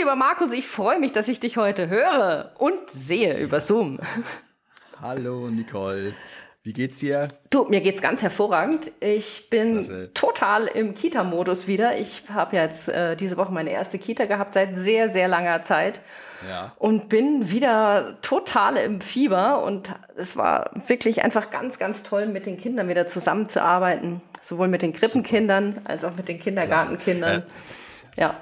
Lieber Markus, ich freue mich, dass ich dich heute höre und sehe über Zoom. Hallo Nicole, wie geht's dir? Du, mir geht's ganz hervorragend. Ich bin Klasse. total im Kita-Modus wieder. Ich habe jetzt äh, diese Woche meine erste Kita gehabt seit sehr, sehr langer Zeit. Ja. Und bin wieder total im Fieber. Und es war wirklich einfach ganz, ganz toll, mit den Kindern wieder zusammenzuarbeiten. Sowohl mit den Krippenkindern als auch mit den Kindergartenkindern. Ja, ja.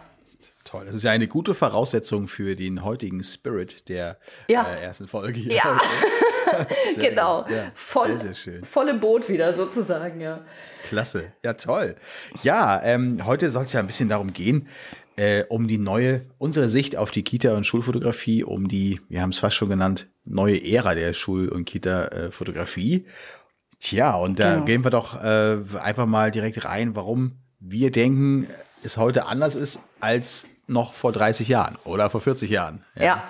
Toll. Das ist ja eine gute Voraussetzung für den heutigen Spirit der ja. äh, ersten Folge hier. Ja. genau. Ja, Voll, sehr, sehr schön. Volle Boot wieder sozusagen, ja. Klasse. Ja, toll. Ja, ähm, heute soll es ja ein bisschen darum gehen, äh, um die neue, unsere Sicht auf die Kita- und Schulfotografie, um die, wir haben es fast schon genannt, neue Ära der Schul- und Kita-Fotografie. Tja, und da genau. gehen wir doch äh, einfach mal direkt rein, warum wir denken, es heute anders ist als noch vor 30 Jahren oder vor 40 Jahren. Ja. ja.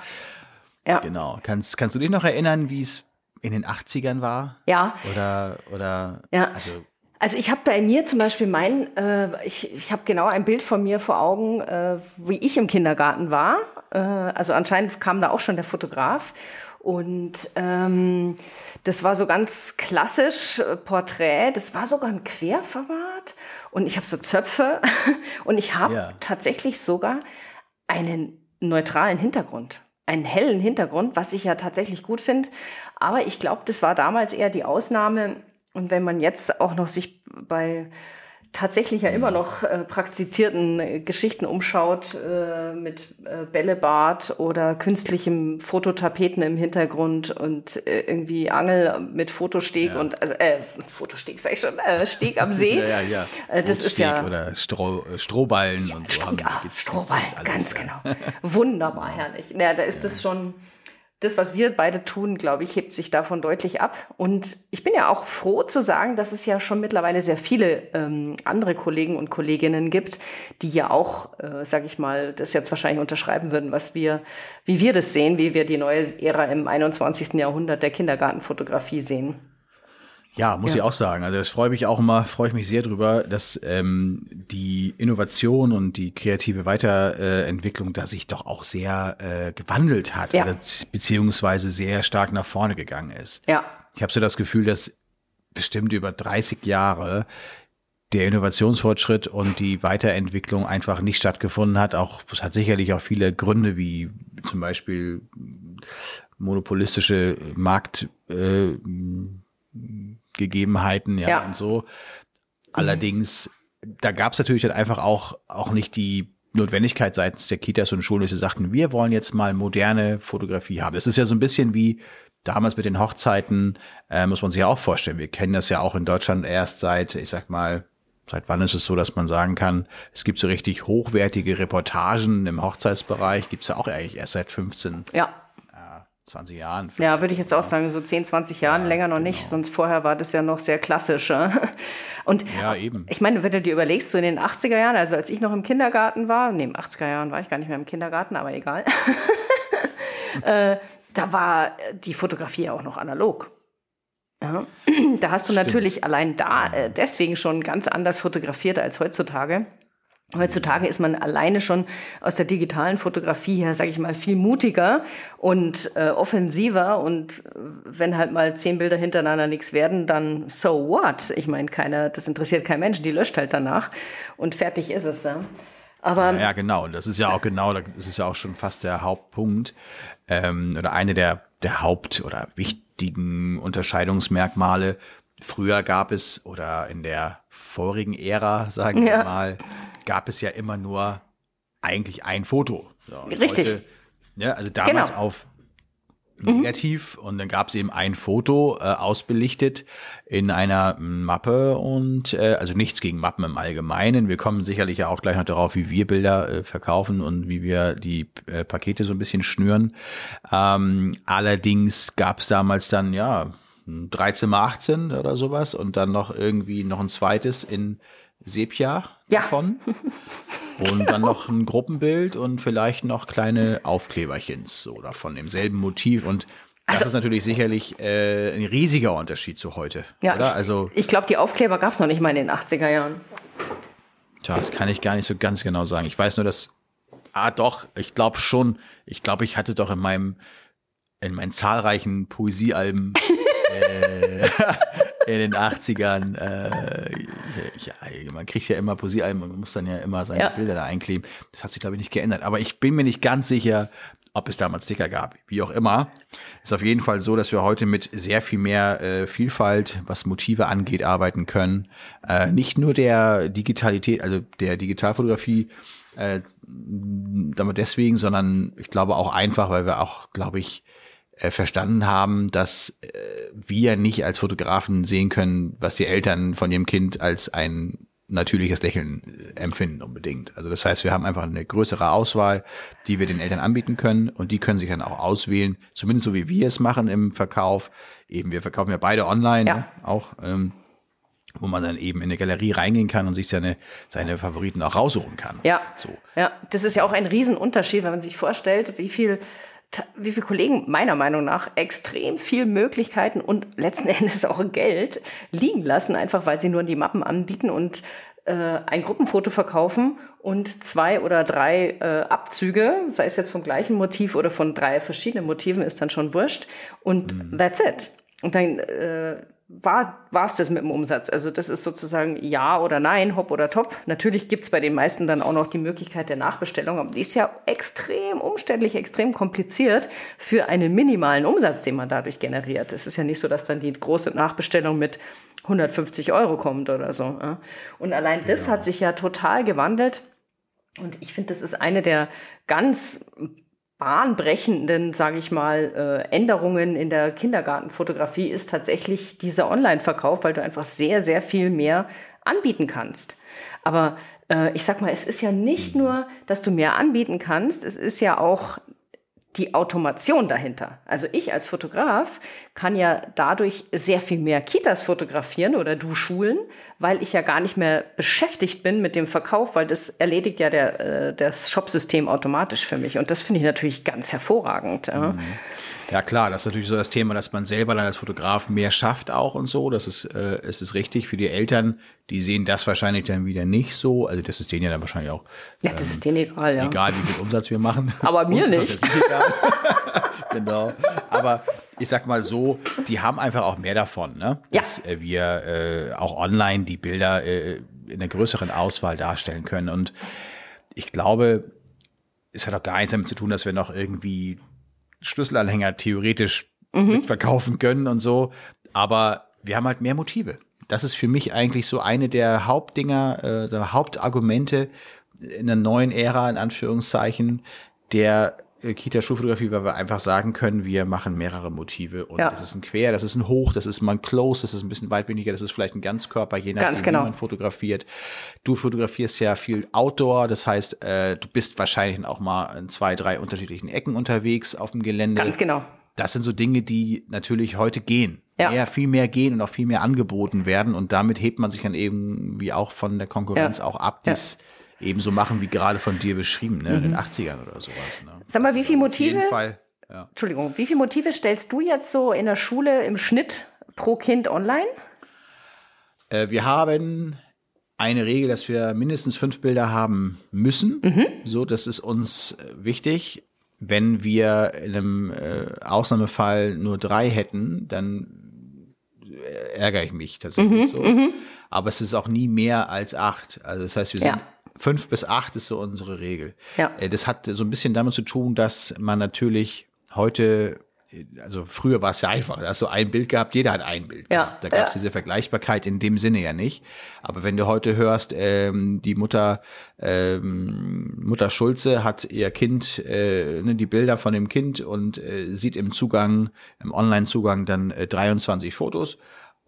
ja. Genau. Kannst, kannst du dich noch erinnern, wie es in den 80ern war? Ja. Oder, oder, ja. also. Also ich habe da in mir zum Beispiel mein, äh, ich, ich habe genau ein Bild von mir vor Augen, äh, wie ich im Kindergarten war. Äh, also anscheinend kam da auch schon der Fotograf. Und ähm, das war so ganz klassisch äh, Porträt. Das war sogar ein Querformat. Und ich habe so Zöpfe. Und ich habe ja. tatsächlich sogar einen neutralen Hintergrund. Einen hellen Hintergrund, was ich ja tatsächlich gut finde. Aber ich glaube, das war damals eher die Ausnahme. Und wenn man jetzt auch noch sich bei tatsächlich ja immer noch äh, praktizierten äh, Geschichten umschaut äh, mit äh, Bällebad oder künstlichem Fototapeten im Hintergrund und äh, irgendwie Angel mit Fotosteg ja. und also, äh, Fotosteg sag ich schon, äh, Steg am See. ja, ja, ja. Äh, das ist ja oder Stroh, äh, Strohballen ja, und so. Haben, ah, Strohballen, ganz ja. genau. Wunderbar, herrlich. Ja, da ist das schon das, was wir beide tun, glaube ich, hebt sich davon deutlich ab. Und ich bin ja auch froh zu sagen, dass es ja schon mittlerweile sehr viele ähm, andere Kollegen und Kolleginnen gibt, die ja auch, äh, sage ich mal, das jetzt wahrscheinlich unterschreiben würden, was wir, wie wir das sehen, wie wir die neue Ära im 21. Jahrhundert der Kindergartenfotografie sehen. Ja, muss ja. ich auch sagen. Also das freue mich auch immer, freue ich mich sehr drüber, dass ähm, die Innovation und die kreative Weiterentwicklung da sich doch auch sehr äh, gewandelt hat, ja. beziehungsweise sehr stark nach vorne gegangen ist. Ja. Ich habe so das Gefühl, dass bestimmt über 30 Jahre der Innovationsfortschritt und die Weiterentwicklung einfach nicht stattgefunden hat. Auch es hat sicherlich auch viele Gründe, wie zum Beispiel monopolistische Markt. Äh, Gegebenheiten, ja, ja. und so. Allerdings, da gab es natürlich dann einfach auch, auch nicht die Notwendigkeit seitens der Kitas und Schulen, dass sie sagten, wir wollen jetzt mal moderne Fotografie haben. Das ist ja so ein bisschen wie damals mit den Hochzeiten, äh, muss man sich ja auch vorstellen. Wir kennen das ja auch in Deutschland erst seit, ich sag mal, seit wann ist es so, dass man sagen kann, es gibt so richtig hochwertige Reportagen im Hochzeitsbereich, gibt's ja auch eigentlich erst seit 15 ja. 20 Jahren. Ja, würde ich jetzt auch sagen, so 10, 20 Jahren, ja, länger noch nicht, genau. sonst vorher war das ja noch sehr klassisch. Und ja, eben. ich meine, wenn du dir überlegst, so in den 80er Jahren, also als ich noch im Kindergarten war, nee, im 80er Jahren war ich gar nicht mehr im Kindergarten, aber egal, äh, da war die Fotografie auch noch analog. Ja. Da hast du Stimmt. natürlich allein da äh, deswegen schon ganz anders fotografiert als heutzutage. Heutzutage ist man alleine schon aus der digitalen Fotografie her, sage ich mal, viel mutiger und äh, offensiver. Und äh, wenn halt mal zehn Bilder hintereinander nichts werden, dann so what? Ich meine, keiner, das interessiert kein Mensch, die löscht halt danach und fertig ist es. Ja. Aber ja, genau. Und das ist ja auch genau, das ist ja auch schon fast der Hauptpunkt ähm, oder eine der der Haupt- oder wichtigen Unterscheidungsmerkmale. Früher gab es oder in der vorigen Ära, sagen ja. wir mal, gab es ja immer nur eigentlich ein Foto. So, Richtig. Heute, ja, also damals genau. auf negativ mhm. und dann gab es eben ein Foto äh, ausbelichtet in einer Mappe und äh, also nichts gegen Mappen im Allgemeinen. Wir kommen sicherlich ja auch gleich noch darauf, wie wir Bilder äh, verkaufen und wie wir die äh, Pakete so ein bisschen schnüren. Ähm, allerdings gab es damals dann ja 13 mal 18 oder sowas und dann noch irgendwie noch ein zweites in Sepia ja. davon. Und dann noch ein Gruppenbild und vielleicht noch kleine Aufkleberchens so davon im selben Motiv. Und das also, ist natürlich sicherlich äh, ein riesiger Unterschied zu heute. Ja, oder? also ich, ich glaube, die Aufkleber gab es noch nicht mal in den 80er Jahren. Tja, das kann ich gar nicht so ganz genau sagen. Ich weiß nur, dass Ah, doch, ich glaube schon. Ich glaube, ich hatte doch in meinem, in meinen zahlreichen Poesiealben äh, in den 80ern, äh, ja, man kriegt ja immer Poesiealben und man muss dann ja immer seine ja. Bilder da einkleben. Das hat sich, glaube ich, nicht geändert. Aber ich bin mir nicht ganz sicher, ob es damals Sticker gab. Wie auch immer, ist auf jeden Fall so, dass wir heute mit sehr viel mehr äh, Vielfalt, was Motive angeht, arbeiten können. Äh, nicht nur der Digitalität, also der Digitalfotografie, äh, damit deswegen, sondern ich glaube auch einfach, weil wir auch, glaube ich, äh, verstanden haben, dass äh, wir nicht als Fotografen sehen können, was die Eltern von ihrem Kind als ein natürliches Lächeln äh, empfinden unbedingt. Also das heißt, wir haben einfach eine größere Auswahl, die wir den Eltern anbieten können und die können sich dann auch auswählen, zumindest so wie wir es machen im Verkauf. Eben, wir verkaufen ja beide online ja. Ne, auch, ähm, wo man dann eben in eine Galerie reingehen kann und sich seine, seine Favoriten auch raussuchen kann. Ja, so. ja, das ist ja auch ein Riesenunterschied, wenn man sich vorstellt, wie viel wie viele Kollegen meiner Meinung nach extrem viel Möglichkeiten und letzten Endes auch Geld liegen lassen, einfach weil sie nur die Mappen anbieten und äh, ein Gruppenfoto verkaufen und zwei oder drei äh, Abzüge, sei es jetzt vom gleichen Motiv oder von drei verschiedenen Motiven, ist dann schon wurscht. Und mhm. that's it. Und dann äh, war es das mit dem Umsatz. Also das ist sozusagen ja oder nein, hopp oder top. Natürlich gibt's bei den meisten dann auch noch die Möglichkeit der Nachbestellung, aber die ist ja extrem umständlich, extrem kompliziert für einen minimalen Umsatz, den man dadurch generiert. Es ist ja nicht so, dass dann die große Nachbestellung mit 150 Euro kommt oder so. Und allein das ja. hat sich ja total gewandelt. Und ich finde, das ist eine der ganz bahnbrechenden, sage ich mal, äh, Änderungen in der Kindergartenfotografie ist tatsächlich dieser Online-Verkauf, weil du einfach sehr, sehr viel mehr anbieten kannst. Aber äh, ich sag mal, es ist ja nicht nur, dass du mehr anbieten kannst, es ist ja auch die Automation dahinter. Also ich als Fotograf kann ja dadurch sehr viel mehr Kitas fotografieren oder du Schulen, weil ich ja gar nicht mehr beschäftigt bin mit dem Verkauf, weil das erledigt ja der, äh, das Shopsystem automatisch für mich. Und das finde ich natürlich ganz hervorragend. Mhm. Ja klar, das ist natürlich so das Thema, dass man selber dann als Fotograf mehr schafft auch und so. Das ist, äh, es ist richtig für die Eltern, die sehen das wahrscheinlich dann wieder nicht so. Also das ist denen ja dann wahrscheinlich auch. Ja, das ähm, ist denen egal, ja. Egal, wie viel Umsatz wir machen. Aber mir nicht. genau. Aber ich sag mal so, die haben einfach auch mehr davon, ne? Dass ja. Äh, wir äh, auch online die Bilder äh, in einer größeren Auswahl darstellen können. Und ich glaube, es hat auch gar nichts damit zu tun, dass wir noch irgendwie Schlüsselanhänger theoretisch mhm. mitverkaufen können und so. Aber wir haben halt mehr Motive. Das ist für mich eigentlich so eine der Hauptdinger, äh, der Hauptargumente in der neuen Ära, in Anführungszeichen, der Kita-Schulfotografie, weil wir einfach sagen können, wir machen mehrere Motive und ja. das ist ein Quer, das ist ein Hoch, das ist mal ein Close, das ist ein bisschen weitwindiger, das ist vielleicht ein Ganzkörper, je nachdem, Ganz genau. wie man fotografiert. Du fotografierst ja viel Outdoor, das heißt, äh, du bist wahrscheinlich auch mal in zwei, drei unterschiedlichen Ecken unterwegs auf dem Gelände. Ganz genau. Das sind so Dinge, die natürlich heute gehen. Ja. Mehr, viel mehr gehen und auch viel mehr angeboten werden und damit hebt man sich dann eben wie auch von der Konkurrenz ja. auch ab, dies ebenso machen wie gerade von dir beschrieben, ne? in den 80ern mhm. oder sowas. Ne? Sag mal, wie viele Motive? Ja. Entschuldigung, wie viele Motive stellst du jetzt so in der Schule im Schnitt pro Kind online? Äh, wir haben eine Regel, dass wir mindestens fünf Bilder haben müssen. Mhm. So, das ist uns äh, wichtig. Wenn wir in einem äh, Ausnahmefall nur drei hätten, dann äh, ärgere ich mich tatsächlich mhm. so. Mhm. Aber es ist auch nie mehr als acht. Also das heißt, wir sind ja fünf bis acht ist so unsere Regel. Ja. Äh, das hat so ein bisschen damit zu tun, dass man natürlich heute also früher war es ja einfach, da hast du ein Bild gehabt, jeder hat ein Bild ja, gehabt. Da gab es ja. diese Vergleichbarkeit in dem Sinne ja nicht. Aber wenn du heute hörst, ähm, die Mutter, ähm, Mutter Schulze hat ihr Kind, äh, ne, die Bilder von dem Kind und äh, sieht im Zugang, im Online-Zugang dann äh, 23 Fotos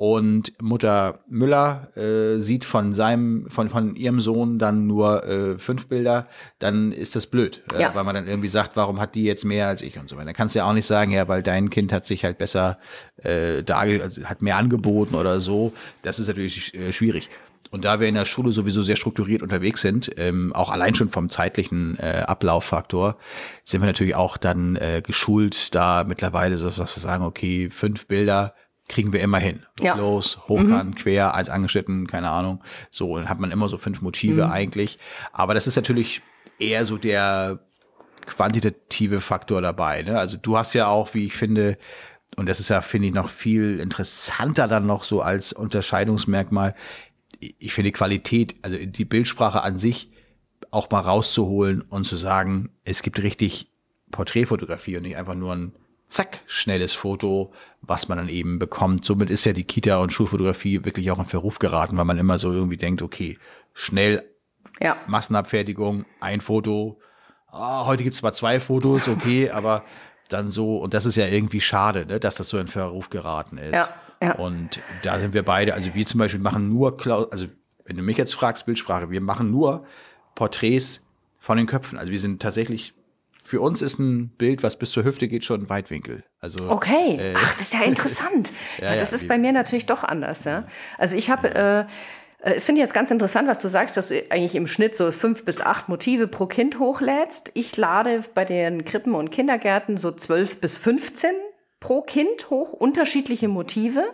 und Mutter Müller äh, sieht von seinem, von, von ihrem Sohn dann nur äh, fünf Bilder, dann ist das blöd. Äh, ja. Weil man dann irgendwie sagt, warum hat die jetzt mehr als ich und so weiter. Dann kannst du ja auch nicht sagen, ja, weil dein Kind hat sich halt besser äh, darge also hat mehr angeboten oder so. Das ist natürlich äh, schwierig. Und da wir in der Schule sowieso sehr strukturiert unterwegs sind, ähm, auch allein schon vom zeitlichen äh, Ablauffaktor, sind wir natürlich auch dann äh, geschult, da mittlerweile so, dass wir sagen, okay, fünf Bilder kriegen wir immer hin. Ja. Los, hochkant, mhm. quer, als angeschnitten, keine Ahnung. So, dann hat man immer so fünf Motive mhm. eigentlich. Aber das ist natürlich eher so der quantitative Faktor dabei. Ne? Also du hast ja auch, wie ich finde, und das ist ja, finde ich, noch viel interessanter dann noch so als Unterscheidungsmerkmal. Ich finde Qualität, also die Bildsprache an sich auch mal rauszuholen und zu sagen, es gibt richtig Porträtfotografie und nicht einfach nur ein zack, schnelles Foto, was man dann eben bekommt. Somit ist ja die Kita- und Schulfotografie wirklich auch in Verruf geraten, weil man immer so irgendwie denkt, okay, schnell ja. Massenabfertigung, ein Foto. Oh, heute gibt's zwar zwei Fotos, okay, aber dann so, und das ist ja irgendwie schade, ne, dass das so in Verruf geraten ist. Ja, ja. Und da sind wir beide, also wir zum Beispiel machen nur, also wenn du mich jetzt fragst, Bildsprache, wir machen nur Porträts von den Köpfen. Also wir sind tatsächlich für uns ist ein Bild, was bis zur Hüfte geht, schon Weitwinkel. Also, okay, äh, ach, das ist ja interessant. ja, ja, das ist bei mir natürlich doch anders. Ja? Also ich habe, äh, äh, es finde ich jetzt ganz interessant, was du sagst, dass du eigentlich im Schnitt so fünf bis acht Motive pro Kind hochlädst. Ich lade bei den Krippen und Kindergärten so zwölf bis 15 pro Kind hoch, unterschiedliche Motive.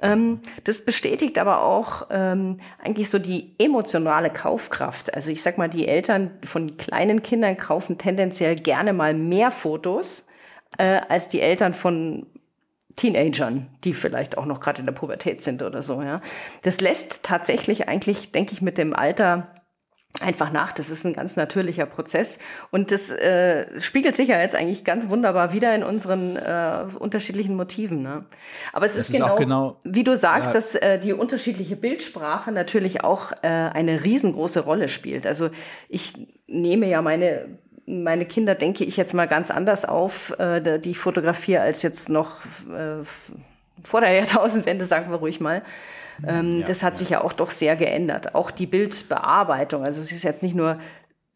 Ähm, das bestätigt aber auch ähm, eigentlich so die emotionale Kaufkraft. Also ich sag mal, die Eltern von kleinen Kindern kaufen tendenziell gerne mal mehr Fotos äh, als die Eltern von Teenagern, die vielleicht auch noch gerade in der Pubertät sind oder so. Ja, das lässt tatsächlich eigentlich, denke ich, mit dem Alter einfach nach. Das ist ein ganz natürlicher Prozess und das äh, spiegelt sich ja jetzt eigentlich ganz wunderbar wieder in unseren äh, unterschiedlichen Motiven. Ne? Aber es ist, ist genau, genau, wie du sagst, ja. dass äh, die unterschiedliche Bildsprache natürlich auch äh, eine riesengroße Rolle spielt. Also ich nehme ja meine meine Kinder denke ich jetzt mal ganz anders auf, äh, die fotografiere als jetzt noch äh, vor der Jahrtausendwende, sagen wir ruhig mal. Ähm, ja, das hat ja. sich ja auch doch sehr geändert. Auch die Bildbearbeitung. Also es ist jetzt nicht nur,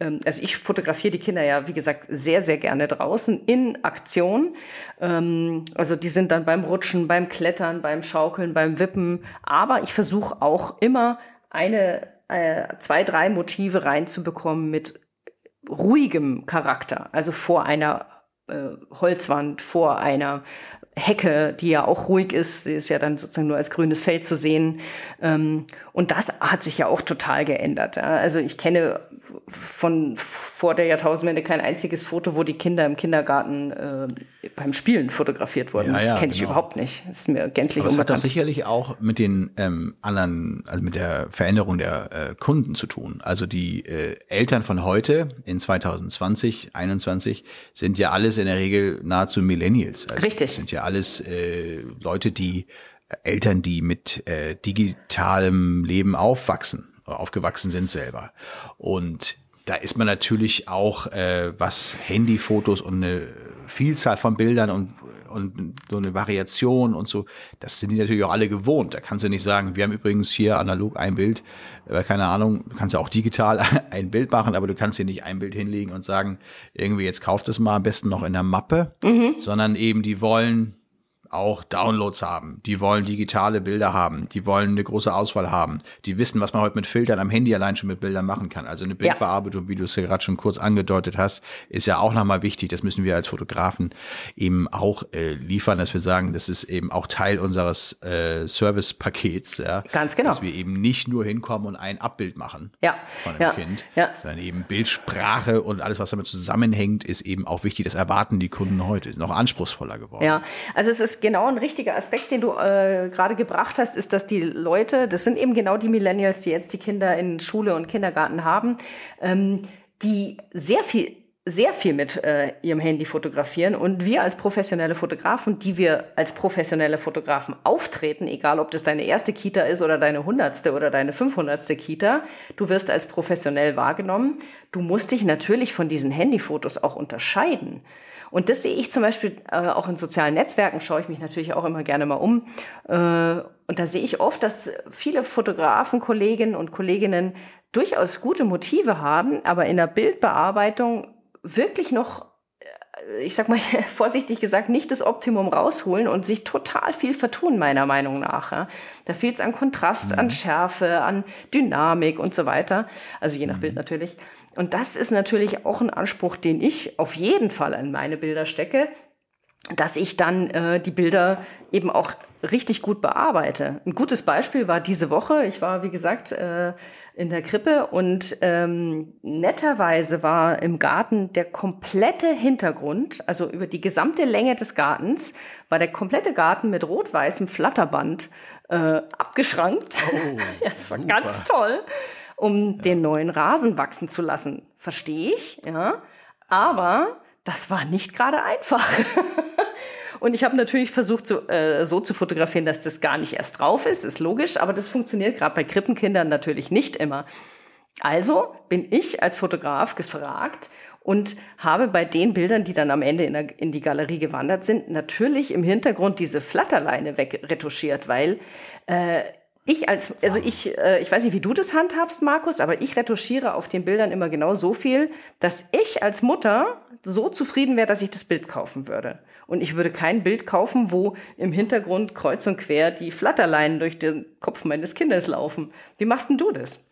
ähm, also ich fotografiere die Kinder ja, wie gesagt, sehr, sehr gerne draußen in Aktion. Ähm, also die sind dann beim Rutschen, beim Klettern, beim Schaukeln, beim Wippen. Aber ich versuche auch immer eine, äh, zwei, drei Motive reinzubekommen mit ruhigem Charakter. Also vor einer äh, Holzwand, vor einer Hecke, die ja auch ruhig ist, sie ist ja dann sozusagen nur als grünes Feld zu sehen. Ähm, und das hat sich ja auch total geändert. Also ich kenne von vor der Jahrtausendwende kein einziges Foto, wo die Kinder im Kindergarten äh, beim Spielen fotografiert wurden. Ja, das ja, kenne ich genau. überhaupt nicht. Das ist mir gänzlich Aber das hat doch sicherlich auch mit den ähm, anderen, also mit der Veränderung der äh, Kunden zu tun. Also die äh, Eltern von heute in 2020, 2021 sind ja alles in der Regel nahezu Millennials. Also Richtig. Sind ja alles äh, Leute, die äh, Eltern, die mit äh, digitalem Leben aufwachsen, aufgewachsen sind selber. Und da ist man natürlich auch, äh, was Handyfotos und eine Vielzahl von Bildern und, und so eine Variation und so, das sind die natürlich auch alle gewohnt. Da kannst du nicht sagen, wir haben übrigens hier analog ein Bild, äh, keine Ahnung, du kannst ja auch digital ein Bild machen, aber du kannst hier nicht ein Bild hinlegen und sagen, irgendwie jetzt kauft es mal am besten noch in der Mappe, mhm. sondern eben die wollen auch Downloads haben, die wollen digitale Bilder haben, die wollen eine große Auswahl haben, die wissen, was man heute mit Filtern am Handy allein schon mit Bildern machen kann. Also eine Bildbearbeitung, ja. wie du es ja gerade schon kurz angedeutet hast, ist ja auch nochmal wichtig. Das müssen wir als Fotografen eben auch äh, liefern, dass wir sagen, das ist eben auch Teil unseres äh, Service-Pakets. Ja, Ganz genau. Dass wir eben nicht nur hinkommen und ein Abbild machen ja. von einem ja. Kind, ja. sondern eben Bildsprache und alles, was damit zusammenhängt, ist eben auch wichtig. Das erwarten die Kunden heute. Ist noch anspruchsvoller geworden. Ja, also es ist genau ein richtiger Aspekt, den du äh, gerade gebracht hast, ist, dass die Leute, das sind eben genau die Millennials, die jetzt die Kinder in Schule und Kindergarten haben, ähm, die sehr viel sehr viel mit äh, ihrem Handy fotografieren und wir als professionelle Fotografen, die wir als professionelle Fotografen auftreten, egal ob das deine erste Kita ist oder deine hundertste oder deine fünfhundertste Kita, du wirst als professionell wahrgenommen. Du musst dich natürlich von diesen Handyfotos auch unterscheiden. Und das sehe ich zum Beispiel äh, auch in sozialen Netzwerken, schaue ich mich natürlich auch immer gerne mal um. Äh, und da sehe ich oft, dass viele Fotografen, Kolleginnen und Kolleginnen durchaus gute Motive haben, aber in der Bildbearbeitung wirklich noch äh, ich sag mal vorsichtig gesagt, nicht das Optimum rausholen und sich total viel vertun, meiner Meinung nach. Da fehlt es an Kontrast, mhm. an Schärfe, an Dynamik und so weiter. Also je nach mhm. Bild natürlich. Und das ist natürlich auch ein Anspruch, den ich auf jeden Fall in meine Bilder stecke. dass ich dann äh, die Bilder eben auch richtig gut bearbeite. Ein gutes Beispiel war diese Woche. Ich war, wie gesagt, äh, in der Krippe und ähm, netterweise war im Garten der komplette Hintergrund, also über die gesamte Länge des Gartens, war der komplette Garten mit rot-weißem Flatterband äh, abgeschrankt. Oh, ja, das war ganz toll, um ja. den neuen Rasen wachsen zu lassen. Verstehe ich, ja. Aber das war nicht gerade einfach. Und ich habe natürlich versucht, so, äh, so zu fotografieren, dass das gar nicht erst drauf ist, ist logisch, aber das funktioniert gerade bei Krippenkindern natürlich nicht immer. Also bin ich als Fotograf gefragt und habe bei den Bildern, die dann am Ende in, der, in die Galerie gewandert sind, natürlich im Hintergrund diese Flatterleine wegretuschiert, weil äh, ich als, also ich, äh, ich weiß nicht, wie du das handhabst, Markus, aber ich retuschiere auf den Bildern immer genau so viel, dass ich als Mutter so zufrieden wäre, dass ich das Bild kaufen würde. Und ich würde kein Bild kaufen, wo im Hintergrund kreuz und quer die Flatterleinen durch den Kopf meines Kindes laufen. Wie machst denn du das?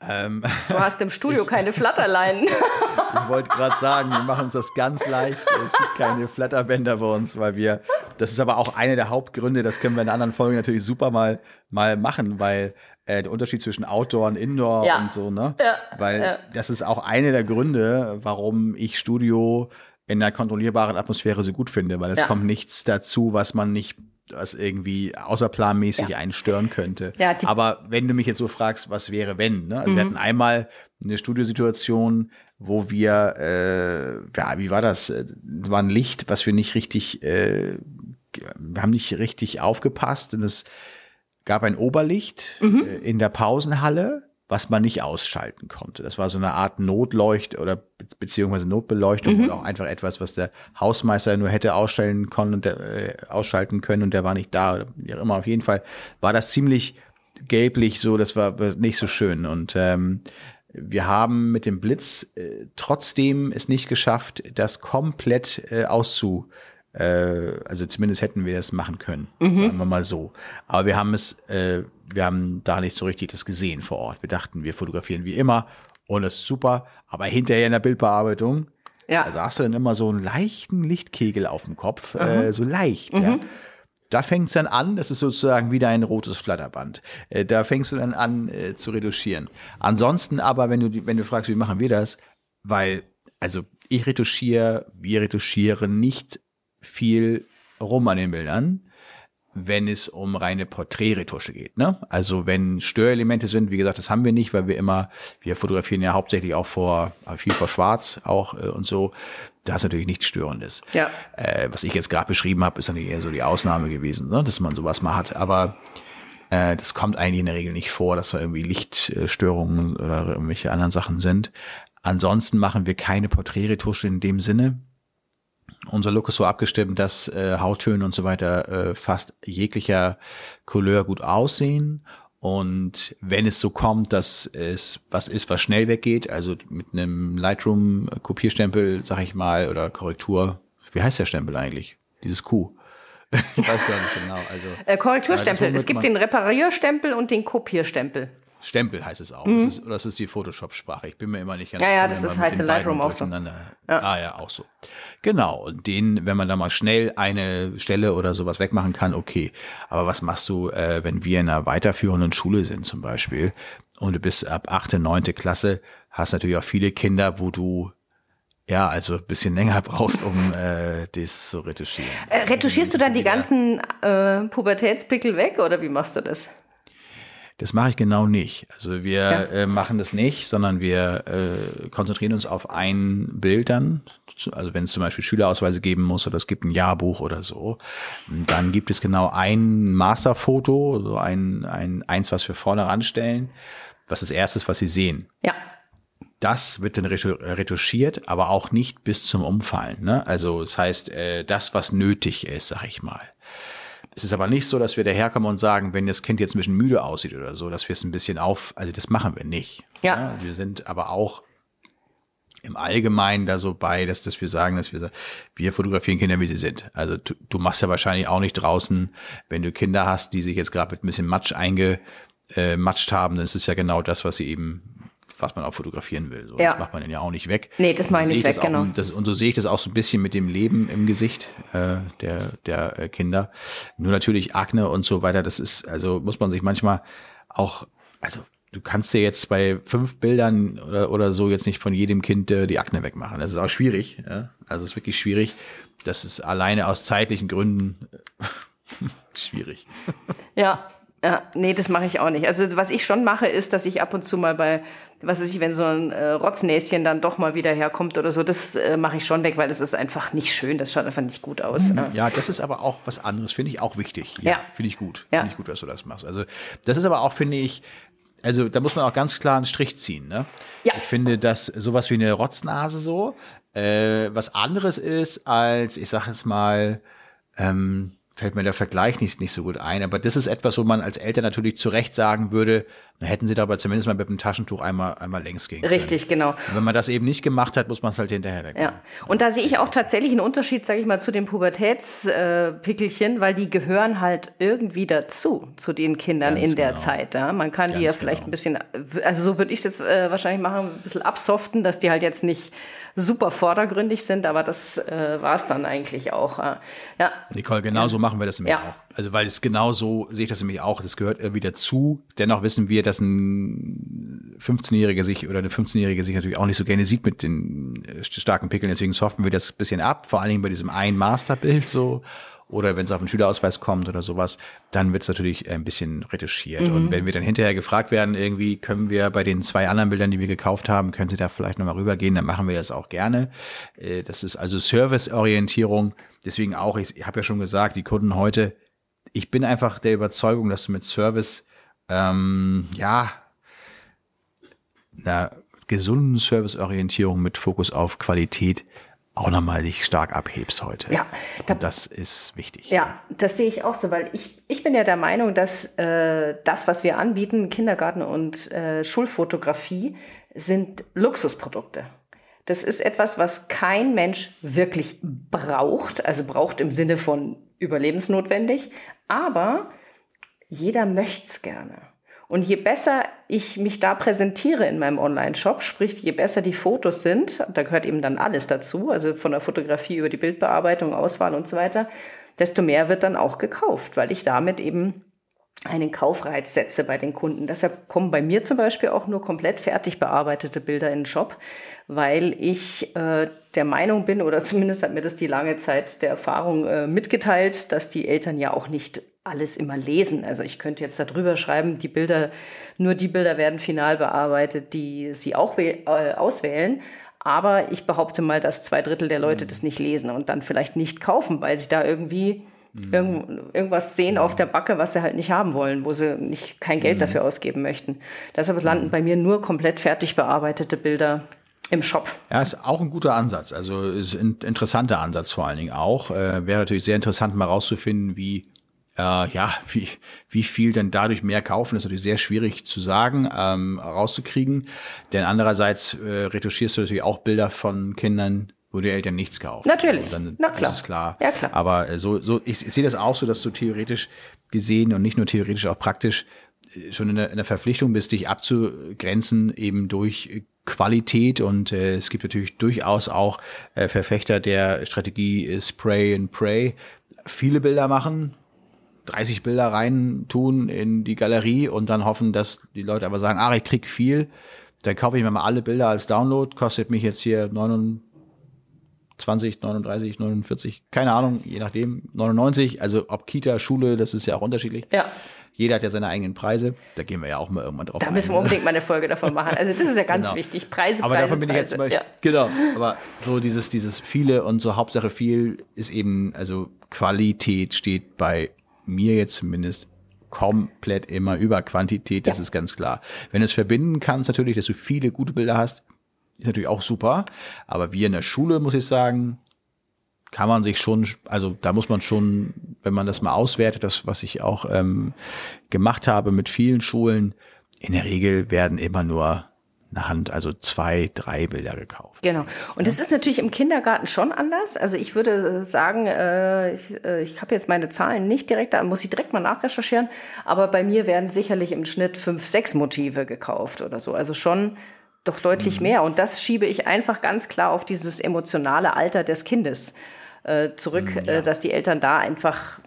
Ähm, du hast im Studio ich, keine Flatterleinen. ich wollte gerade sagen, wir machen uns das ganz leicht. Es gibt keine Flatterbänder bei uns, weil wir, das ist aber auch einer der Hauptgründe, das können wir in anderen Folgen natürlich super mal, mal machen, weil äh, der Unterschied zwischen Outdoor und Indoor ja. und so, ne? Ja. Weil ja. das ist auch einer der Gründe, warum ich Studio in einer kontrollierbaren Atmosphäre so gut finde, weil es kommt nichts dazu, was man nicht was irgendwie außerplanmäßig ja. einen stören könnte. Ja, Aber wenn du mich jetzt so fragst, was wäre wenn? Ne? Also mhm. Wir hatten einmal eine Studiosituation, wo wir, äh, ja, wie war das? Es war ein Licht, was wir nicht richtig, äh, wir haben nicht richtig aufgepasst und es gab ein Oberlicht mhm. äh, in der Pausenhalle was man nicht ausschalten konnte. Das war so eine Art Notleucht oder beziehungsweise Notbeleuchtung mhm. oder auch einfach etwas, was der Hausmeister nur hätte ausstellen können und der, äh, ausschalten können und der war nicht da. Oder wie auch immer. Auf jeden Fall war das ziemlich gelblich so, das war nicht so schön. Und ähm, wir haben mit dem Blitz äh, trotzdem es nicht geschafft, das komplett äh, auszu äh, also zumindest hätten wir das machen können, mhm. sagen wir mal so. Aber wir haben es, äh, wir haben da nicht so richtig das gesehen vor Ort. Wir dachten, wir fotografieren wie immer und es ist super, aber hinterher in der Bildbearbeitung, ja. also hast du dann immer so einen leichten Lichtkegel auf dem Kopf, äh, so leicht, mhm. ja. Da fängt es dann an, das ist sozusagen wieder ein rotes Flatterband. Äh, da fängst du dann an äh, zu retuschieren. Ansonsten aber, wenn du, wenn du fragst, wie machen wir das, weil, also ich retuschiere, wir retuschieren nicht viel rum an den Bildern, wenn es um reine Porträtretusche geht. Ne? Also wenn Störelemente sind, wie gesagt, das haben wir nicht, weil wir immer, wir fotografieren ja hauptsächlich auch vor, viel vor Schwarz auch äh, und so. Da ist natürlich nichts Störendes. Ja. Äh, was ich jetzt gerade beschrieben habe, ist natürlich eher so die Ausnahme gewesen, ne? dass man sowas mal hat. Aber äh, das kommt eigentlich in der Regel nicht vor, dass da irgendwie Lichtstörungen oder irgendwelche anderen Sachen sind. Ansonsten machen wir keine Porträtretusche in dem Sinne unser Look ist so abgestimmt, dass äh, Hauttöne und so weiter äh, fast jeglicher Couleur gut aussehen. Und wenn es so kommt, dass es was ist, was schnell weggeht, also mit einem Lightroom-Kopierstempel, sag ich mal, oder Korrektur, wie heißt der Stempel eigentlich? Dieses Q. ich weiß gar nicht genau. Also, äh, Korrekturstempel. Es gibt den Reparierstempel und den Kopierstempel. Stempel heißt es auch. Mhm. Das, ist, das ist die Photoshop-Sprache. Ich bin mir immer nicht ganz Ja, ja, das ist, heißt in Lightroom auch so. Ja. Ah ja, auch so. Genau. Und den, wenn man da mal schnell eine Stelle oder sowas wegmachen kann, okay. Aber was machst du, äh, wenn wir in einer weiterführenden Schule sind zum Beispiel und du bist ab achte, neunte Klasse, hast natürlich auch viele Kinder, wo du ja, also ein bisschen länger brauchst, um äh, das zu retuschieren. Äh, retuschierst du dann die ganzen äh, Pubertätspickel weg oder wie machst du das? Das mache ich genau nicht. Also wir ja. äh, machen das nicht, sondern wir äh, konzentrieren uns auf ein Bild dann. Also wenn es zum Beispiel Schülerausweise geben muss oder es gibt ein Jahrbuch oder so, dann gibt es genau ein Masterfoto, so ein, ein eins, was wir vorne ranstellen, was das erste ist, was Sie sehen. Ja. Das wird dann retuschiert, aber auch nicht bis zum Umfallen. Ne? Also das heißt, äh, das, was nötig ist, sag ich mal. Es ist aber nicht so, dass wir daherkommen und sagen, wenn das Kind jetzt ein bisschen müde aussieht oder so, dass wir es ein bisschen auf, also das machen wir nicht. Ja. ja wir sind aber auch im Allgemeinen da so bei, dass, dass wir sagen, dass wir, wir fotografieren Kinder, wie sie sind. Also du, du machst ja wahrscheinlich auch nicht draußen, wenn du Kinder hast, die sich jetzt gerade mit ein bisschen Matsch eingematscht haben, dann ist es ja genau das, was sie eben was man auch fotografieren will. So, Ja. Das macht man ja auch nicht weg. Nee, das mache ich nicht weg, genau. Auch, das, und so sehe ich das auch so ein bisschen mit dem Leben im Gesicht äh, der, der äh, Kinder. Nur natürlich Akne und so weiter, das ist, also muss man sich manchmal auch, also du kannst dir jetzt bei fünf Bildern oder, oder so jetzt nicht von jedem Kind äh, die Akne wegmachen. Das ist auch schwierig. Ja? Also es ist wirklich schwierig. Das ist alleine aus zeitlichen Gründen äh, schwierig. Ja, ja, nee, das mache ich auch nicht. Also was ich schon mache, ist, dass ich ab und zu mal bei, was weiß ich, wenn so ein äh, Rotznäschen dann doch mal wieder herkommt oder so, das äh, mache ich schon weg, weil das ist einfach nicht schön, das schaut einfach nicht gut aus. Ja. Ja, das ist aber auch was anderes, finde ich auch wichtig. Ja, Ja. finde ich gut. Ja. Finde ich gut, dass du das machst. Also, das ist aber auch, finde ich, also da muss man auch ganz klar einen Strich ziehen. Ne? Ja. Ich finde, dass sowas wie eine Rotznase so äh, was anderes ist als, ich sage es mal, ähm, fällt mir der Vergleich nicht, nicht so gut ein, aber das ist etwas, wo man als Eltern natürlich zu Recht sagen würde, dann hätten sie da aber zumindest mal mit dem Taschentuch einmal, einmal längs gehen können. Richtig, genau. Und wenn man das eben nicht gemacht hat, muss man es halt hinterher wegmachen. Ja, und da sehe ich auch tatsächlich einen Unterschied, sage ich mal, zu den Pubertätspickelchen, weil die gehören halt irgendwie dazu, zu den Kindern Ganz in der genau. Zeit. Ja? Man kann die ja Ganz vielleicht genau. ein bisschen, also so würde ich es jetzt äh, wahrscheinlich machen, ein bisschen absoften, dass die halt jetzt nicht super vordergründig sind, aber das äh, war es dann eigentlich auch. äh. Ja, Nicole, genau so machen wir das nämlich Ja. auch. Also, weil es genau so sehe ich das nämlich auch. Das gehört irgendwie dazu. Dennoch wissen wir, dass ein 15-Jähriger sich oder eine 15-Jährige sich natürlich auch nicht so gerne sieht mit den äh, starken Pickeln. Deswegen soften wir das ein bisschen ab. Vor allen Dingen bei diesem einen Masterbild so. Oder wenn es auf den Schülerausweis kommt oder sowas, dann wird es natürlich ein bisschen retuschiert. Mhm. Und wenn wir dann hinterher gefragt werden, irgendwie können wir bei den zwei anderen Bildern, die wir gekauft haben, können Sie da vielleicht nochmal rübergehen, dann machen wir das auch gerne. Äh, Das ist also Serviceorientierung. Deswegen auch, ich habe ja schon gesagt, die Kunden heute, ich bin einfach der Überzeugung, dass du mit Service, ähm, ja, einer gesunden Serviceorientierung mit Fokus auf Qualität auch nochmal dich stark abhebst heute. Ja, da- Und das ist wichtig. Ja, das sehe ich auch so, weil ich, ich bin ja der Meinung, dass äh, das, was wir anbieten, Kindergarten und äh, Schulfotografie, sind Luxusprodukte. Das ist etwas, was kein Mensch wirklich braucht, also braucht im Sinne von überlebensnotwendig, aber jeder möchte es gerne. Und je besser ich mich da präsentiere in meinem Online-Shop, sprich, je besser die Fotos sind, da gehört eben dann alles dazu, also von der Fotografie über die Bildbearbeitung, Auswahl und so weiter, desto mehr wird dann auch gekauft, weil ich damit eben einen Kaufreiz setze bei den Kunden. Deshalb kommen bei mir zum Beispiel auch nur komplett fertig bearbeitete Bilder in den Shop, weil ich äh, der Meinung bin, oder zumindest hat mir das die lange Zeit der Erfahrung äh, mitgeteilt, dass die Eltern ja auch nicht alles immer lesen. Also ich könnte jetzt darüber schreiben, die Bilder, nur die Bilder werden final bearbeitet, die sie auch äh, auswählen. Aber ich behaupte mal, dass zwei Drittel der Leute das nicht lesen und dann vielleicht nicht kaufen, weil sie da irgendwie irgend, irgendwas sehen auf der Backe, was sie halt nicht haben wollen, wo sie nicht kein Geld dafür ausgeben möchten. Deshalb landen bei mir nur komplett fertig bearbeitete Bilder im Shop. Ja, ist auch ein guter Ansatz. Also ist ein interessanter Ansatz vor allen Dingen auch. Äh, Wäre natürlich sehr interessant, mal rauszufinden, wie äh, ja, wie, wie viel denn dadurch mehr kaufen, das ist natürlich sehr schwierig zu sagen, ähm, rauszukriegen. Denn andererseits äh, retuschierst du natürlich auch Bilder von Kindern, wo die Eltern nichts kaufen. Natürlich. Dann Na klar. ist klar. Ja, klar. Aber äh, so, so ich, ich sehe das auch so, dass du theoretisch gesehen und nicht nur theoretisch, auch praktisch äh, schon in der, in der Verpflichtung bist, dich abzugrenzen eben durch Qualität und äh, es gibt natürlich durchaus auch äh, Verfechter der Strategie äh, Spray and Pray. Viele Bilder machen, 30 Bilder rein tun in die Galerie und dann hoffen, dass die Leute aber sagen, ah, ich krieg viel, dann kaufe ich mir mal alle Bilder als Download, kostet mich jetzt hier 29, 39, 49, keine Ahnung, je nachdem, 99, also ob Kita, Schule, das ist ja auch unterschiedlich. Ja. Jeder hat ja seine eigenen Preise, da gehen wir ja auch mal irgendwann drauf Da ein, müssen wir unbedingt mal eine Folge davon machen. Also das ist ja ganz Genau. wichtig. Preise, Aber Preise, davon bin ich jetzt zum Beispiel, Ja. genau, aber so dieses, dieses viele und so Hauptsache viel ist eben, also Qualität steht bei mir jetzt zumindest komplett immer über Quantität, das Ja. ist ganz klar. Wenn du es verbinden kannst, natürlich, dass du viele gute Bilder hast, ist natürlich auch super, aber wir in der Schule, muss ich sagen, kann man sich schon, also da muss man schon, wenn man das mal auswertet, das, was ich auch ähm, gemacht habe mit vielen Schulen, in der Regel werden immer nur eine Hand, also zwei, drei Bilder gekauft. Genau. Und das ist natürlich im Kindergarten schon anders. Also ich würde sagen, äh, ich, äh, ich habe jetzt meine Zahlen nicht direkt, da muss ich direkt mal nachrecherchieren. Aber bei mir werden sicherlich im Schnitt fünf, sechs Motive gekauft oder so. Also schon doch deutlich mhm. mehr. Und das schiebe ich einfach ganz klar auf dieses emotionale Alter des Kindes äh, zurück, mhm, ja. äh, dass die Eltern da einfach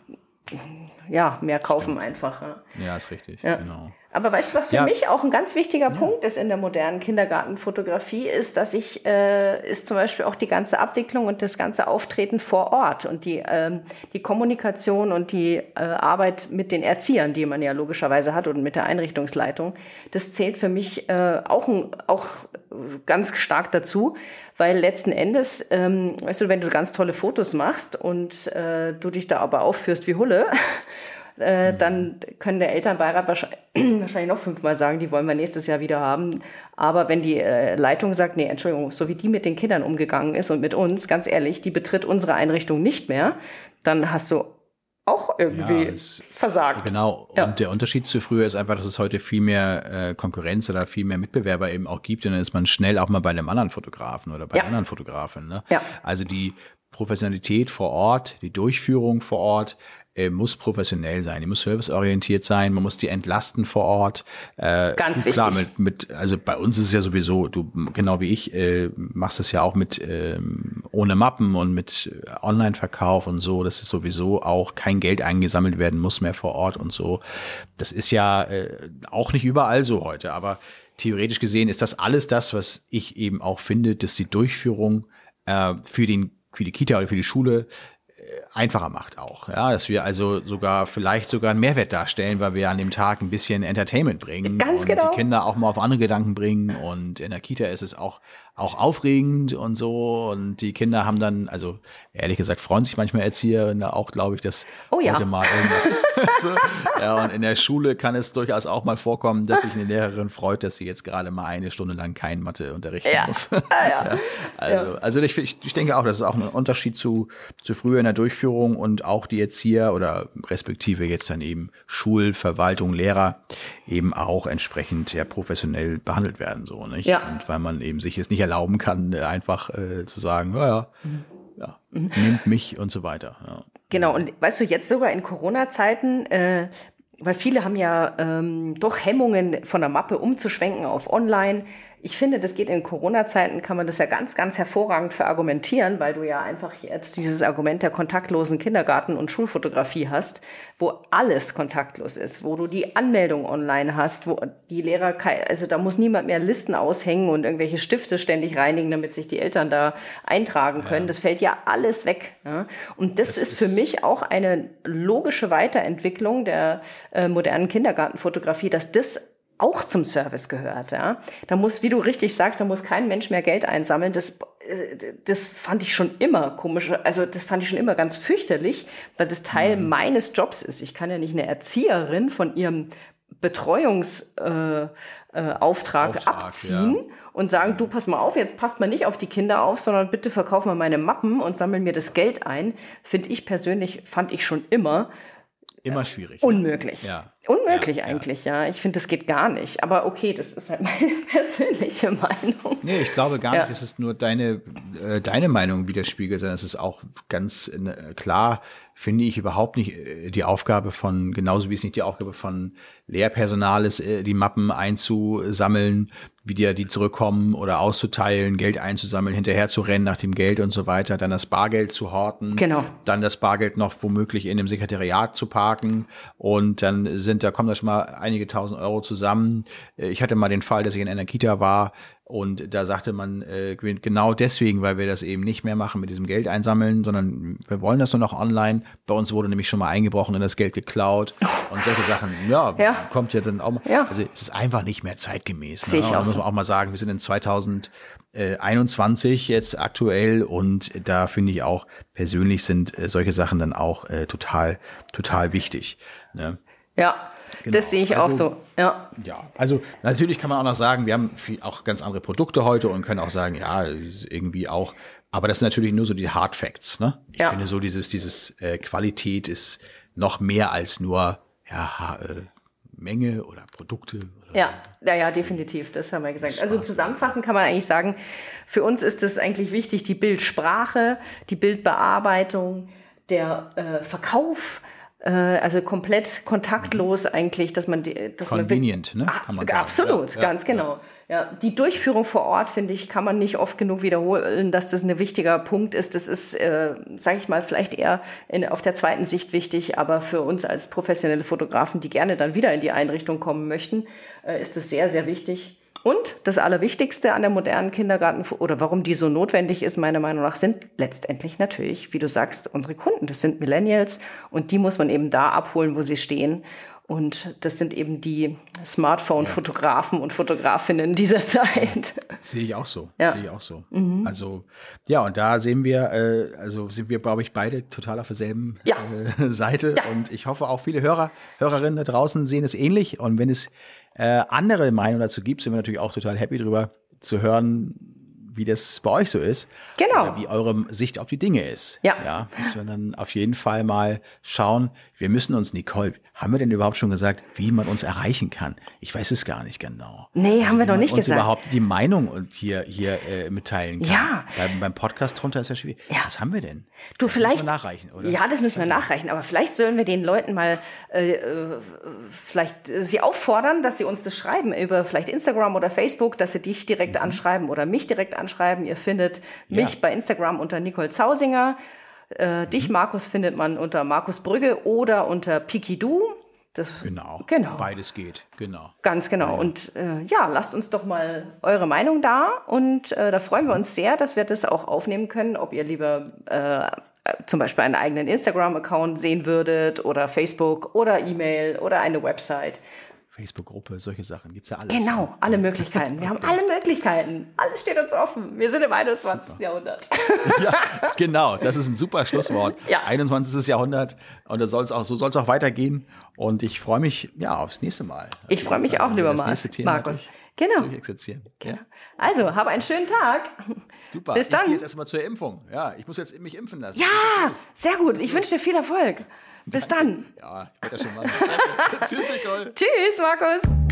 ja, mehr kaufen einfach. Ja. ja, ist richtig, ja. genau. Aber weißt du, was für ja. mich auch ein ganz wichtiger ja. Punkt ist in der modernen Kindergartenfotografie, ist, dass ich, äh, ist zum Beispiel auch die ganze Abwicklung und das ganze Auftreten vor Ort und die, ähm, die Kommunikation und die äh, Arbeit mit den Erziehern, die man ja logischerweise hat und mit der Einrichtungsleitung. Das zählt für mich äh, auch, ein, auch ganz stark dazu, weil letzten Endes, ähm, weißt du, wenn du ganz tolle Fotos machst und äh, du dich da aber aufführst wie Hulle, äh, dann können der Elternbeirat wahrscheinlich noch fünfmal sagen, die wollen wir nächstes Jahr wieder haben. Aber wenn die äh, Leitung sagt, nee, Entschuldigung, so wie die mit den Kindern umgegangen ist und mit uns, ganz ehrlich, die betritt unsere Einrichtung nicht mehr, dann hast du auch irgendwie ja, es, versagt. Genau. Ja. Und der Unterschied zu früher ist einfach, dass es heute viel mehr äh, Konkurrenz oder viel mehr Mitbewerber eben auch gibt. Und dann ist man schnell auch mal bei einem anderen Fotografen oder bei ja. einer anderen Fotografin. Ne? Ja. Also die Professionalität vor Ort, die Durchführung vor Ort, äh, muss professionell sein, die muss serviceorientiert sein, man muss die entlasten vor Ort. Äh, Ganz wichtig. Klar, mit, mit, also bei uns ist es ja sowieso, du genau wie ich, äh, machst es ja auch mit ähm, ohne Mappen und mit Online-Verkauf und so, dass es sowieso auch kein Geld eingesammelt werden muss mehr vor Ort und so. Das ist ja äh, auch nicht überall so heute, aber theoretisch gesehen ist das alles das, was ich eben auch finde, dass die Durchführung äh, für den für die Kita oder für die Schule einfacher macht auch. Ja, dass wir also sogar vielleicht sogar einen Mehrwert darstellen, weil wir an dem Tag ein bisschen Entertainment bringen Ganz und genau. die Kinder auch mal auf andere Gedanken bringen und in der Kita ist es auch auch aufregend und so und die Kinder haben dann also ehrlich gesagt freuen sich manchmal Erzieher auch glaube ich, dass oh, ja. heute mal irgendwas ist. ja, und in der Schule kann es durchaus auch mal vorkommen, dass sich eine Lehrerin freut, dass sie jetzt gerade mal eine Stunde lang kein Mathe unterrichten ja. muss. Ah, ja. Also, also ich, ich denke auch, das ist auch ein Unterschied zu, zu früher in der Durchführung und auch die Erzieher oder respektive jetzt dann eben Schulverwaltung, Lehrer eben auch entsprechend ja professionell behandelt werden so, nicht? Ja. Und weil man eben sich jetzt nicht erlauben kann, einfach äh, zu sagen, naja, mhm. ja, nimmt mich und so weiter. Ja. Genau, und weißt du, jetzt sogar in Corona-Zeiten, äh, weil viele haben ja ähm, doch Hemmungen, von der Mappe umzuschwenken auf Online. Ich finde, das geht in Corona-Zeiten, kann man das ja ganz, ganz hervorragend verargumentieren, weil du ja einfach jetzt dieses Argument der kontaktlosen Kindergarten- und Schulfotografie hast, wo alles kontaktlos ist, wo du die Anmeldung online hast, wo die Lehrer, also da muss niemand mehr Listen aushängen und irgendwelche Stifte ständig reinigen, damit sich die Eltern da eintragen können. Ja. Das fällt ja alles weg. Ja? Und das, das ist, ist für mich auch eine logische Weiterentwicklung der äh, modernen Kindergartenfotografie, dass das auch zum Service gehört. Ja? Da muss, wie du richtig sagst, da muss kein Mensch mehr Geld einsammeln. Das, äh, das fand ich schon immer komisch. Also das fand ich schon immer ganz fürchterlich, weil das Teil mhm. meines Jobs ist. Ich kann ja nicht eine Erzieherin von ihrem Betreuungsauftrag äh, äh, Auftrag abziehen ja. und sagen, du pass mal auf, jetzt passt mal nicht auf die Kinder auf, sondern bitte verkauf mal meine Mappen und sammel mir das Geld ein. Finde ich persönlich, fand ich schon immer Immer schwierig. Unmöglich. Ja. Unmöglich ja, eigentlich, ja. ja. Ich finde, das geht gar nicht. Aber okay, das ist halt meine persönliche Meinung. Nee, ich glaube gar nicht, dass es nur deine, äh, deine Meinung widerspiegelt, sondern es ist auch ganz äh, klar, finde ich überhaupt nicht äh, die Aufgabe von, genauso wie es nicht die Aufgabe von Lehrpersonal ist, äh, die Mappen einzusammeln, wieder die zurückkommen oder auszuteilen, Geld einzusammeln, hinterher zu rennen nach dem Geld und so weiter, dann das Bargeld zu horten, genau. dann das Bargeld noch womöglich in dem Sekretariat zu parken und dann sind, da kommen da schon mal einige tausend Euro zusammen. Äh, ich hatte mal den Fall, dass ich in einer Kita war, und da sagte man, äh, genau deswegen, weil wir das eben nicht mehr machen mit diesem Geld einsammeln, sondern wir wollen das nur noch online. Bei uns wurde nämlich schon mal eingebrochen und das Geld geklaut und solche Sachen. Ja, ja. kommt ja dann auch mal. Ja. Also es ist einfach nicht mehr zeitgemäß. Ne? Sehe ich auch muss man auch mal sagen, wir sind in 2021 jetzt aktuell und da finde ich auch persönlich sind äh, solche Sachen dann auch äh, total, total wichtig. Ne? Ja, Genau. Das sehe ich also, auch so. Ja. ja, also natürlich kann man auch noch sagen, wir haben viel, auch ganz andere Produkte heute und können auch sagen, ja, irgendwie auch. Aber das sind natürlich nur so die Hard Facts. Ne? Ich ja. finde so dieses dieses äh, Qualität ist noch mehr als nur ja äh, Menge oder Produkte. Oder ja, ja, ja, definitiv. Das haben wir gesagt. Also zusammenfassend kann man eigentlich sagen, für uns ist es eigentlich wichtig, die Bildsprache, die Bildbearbeitung, der äh, Verkauf also komplett kontaktlos eigentlich, dass man die, dass Convenient, man, ne? Kann man sagen. Absolut, ja, ganz ja, genau. Ja. Ja, die Durchführung vor Ort, finde ich, kann man nicht oft genug wiederholen, dass das ein wichtiger Punkt ist. Das ist, äh, sage ich mal, vielleicht eher in, auf der zweiten Sicht wichtig, aber für uns als professionelle Fotografen, die gerne dann wieder in die Einrichtung kommen möchten, äh, ist es sehr, sehr wichtig. Und das Allerwichtigste an der modernen Kindergarten oder warum die so notwendig ist, meiner Meinung nach, sind letztendlich natürlich, wie du sagst, unsere Kunden. Das sind Millennials und die muss man eben da abholen, wo sie stehen. Und das sind eben die Smartphone-Fotografen und Fotografinnen dieser Zeit. Sehe ich auch so. Ja. Sehe ich auch so. Mhm. Also, ja, und da sehen wir, äh, also sind wir, glaube ich, beide total auf derselben ja. äh, Seite. Ja. Und ich hoffe auch viele Hörer, Hörerinnen da draußen sehen es ähnlich. Und wenn es äh, andere Meinungen dazu gibt, sind wir natürlich auch total happy drüber zu hören, wie das bei euch so ist. Genau. Oder wie eure Sicht auf die Dinge ist. Ja. Ja, müssen wir dann auf jeden Fall mal schauen. Wir müssen uns, Nicole, haben wir denn überhaupt schon gesagt, wie man uns erreichen kann? Ich weiß es gar nicht genau. Nee, also, haben wir noch nicht uns gesagt. überhaupt die Meinung und hier, hier äh, mitteilen kann. Ja. Beim, beim Podcast drunter ist ja schwierig. Ja. Was haben wir denn? Du, das vielleicht. Müssen wir nachreichen, oder? Ja, das müssen wir nachreichen. Aber vielleicht sollen wir den Leuten mal äh, äh vielleicht sie auffordern, dass sie uns das schreiben über vielleicht Instagram oder Facebook, dass sie dich direkt mhm. anschreiben oder mich direkt anschreiben. Ihr findet mich ja. bei Instagram unter Nicole Zausinger. Äh, mhm. Dich, Markus, findet man unter Markus Brügge oder unter Pikidu. Das, genau, genau. Beides geht, genau. Ganz genau. Ja. Und äh, ja, lasst uns doch mal eure Meinung da. Und äh, da freuen wir uns sehr, dass wir das auch aufnehmen können, ob ihr lieber äh, zum Beispiel einen eigenen Instagram-Account sehen würdet oder Facebook oder E-Mail oder eine Website. Facebook-Gruppe, solche Sachen. Gibt es ja alles. Genau, alle Möglichkeiten. Wir haben alle Möglichkeiten. Alles steht uns offen. Wir sind im 21. Super. Jahrhundert. ja, genau. Das ist ein super Schlusswort. Ja. 21. Jahrhundert. Und das soll's auch, so soll es auch weitergehen. Und ich freue mich ja aufs nächste Mal. Ich freue mich auch, lieber Markus. Genau. Genau. Ja. Also, habe einen schönen Tag. Super. Bis dann. Ich gehe jetzt erstmal zur Impfung. Ja, ich muss jetzt mich impfen lassen. Ja, sehr gut. Ich wünsche dir viel Erfolg. Bis dann. Ja, ich werde das schon machen. Tschüss, Nicole. Tschüss, Markus.